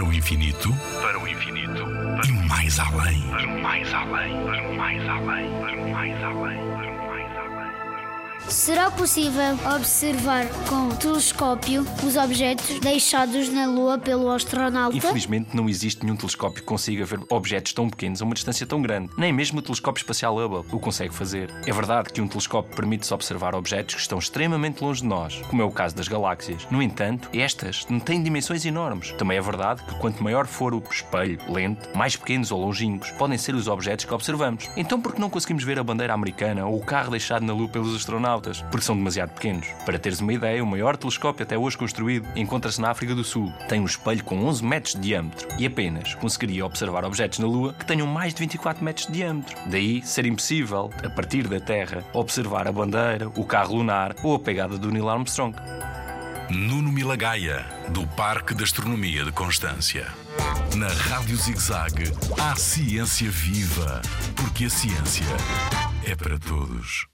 Para o infinito, para o infinito, e mais além. para mais além, para mais além, para mais além, para mais além. Será possível observar com telescópio os objetos deixados na Lua pelo astronauta? Infelizmente, não existe nenhum telescópio que consiga ver objetos tão pequenos a uma distância tão grande. Nem mesmo o telescópio espacial Hubble o consegue fazer. É verdade que um telescópio permite-se observar objetos que estão extremamente longe de nós, como é o caso das galáxias. No entanto, estas não têm dimensões enormes. Também é verdade que quanto maior for o espelho, lente, mais pequenos ou longínquos podem ser os objetos que observamos. Então, por que não conseguimos ver a bandeira americana ou o carro deixado na Lua pelos astronautas? Porque são demasiado pequenos. Para teres uma ideia, o maior telescópio até hoje construído encontra-se na África do Sul. Tem um espelho com 11 metros de diâmetro e apenas conseguiria observar objetos na Lua que tenham mais de 24 metros de diâmetro. Daí ser impossível, a partir da Terra, observar a bandeira, o carro lunar ou a pegada do Neil Armstrong. Nuno Milagaya, do Parque de Astronomia de Constância. Na Rádio ZigZag, há ciência viva, porque a ciência é para todos.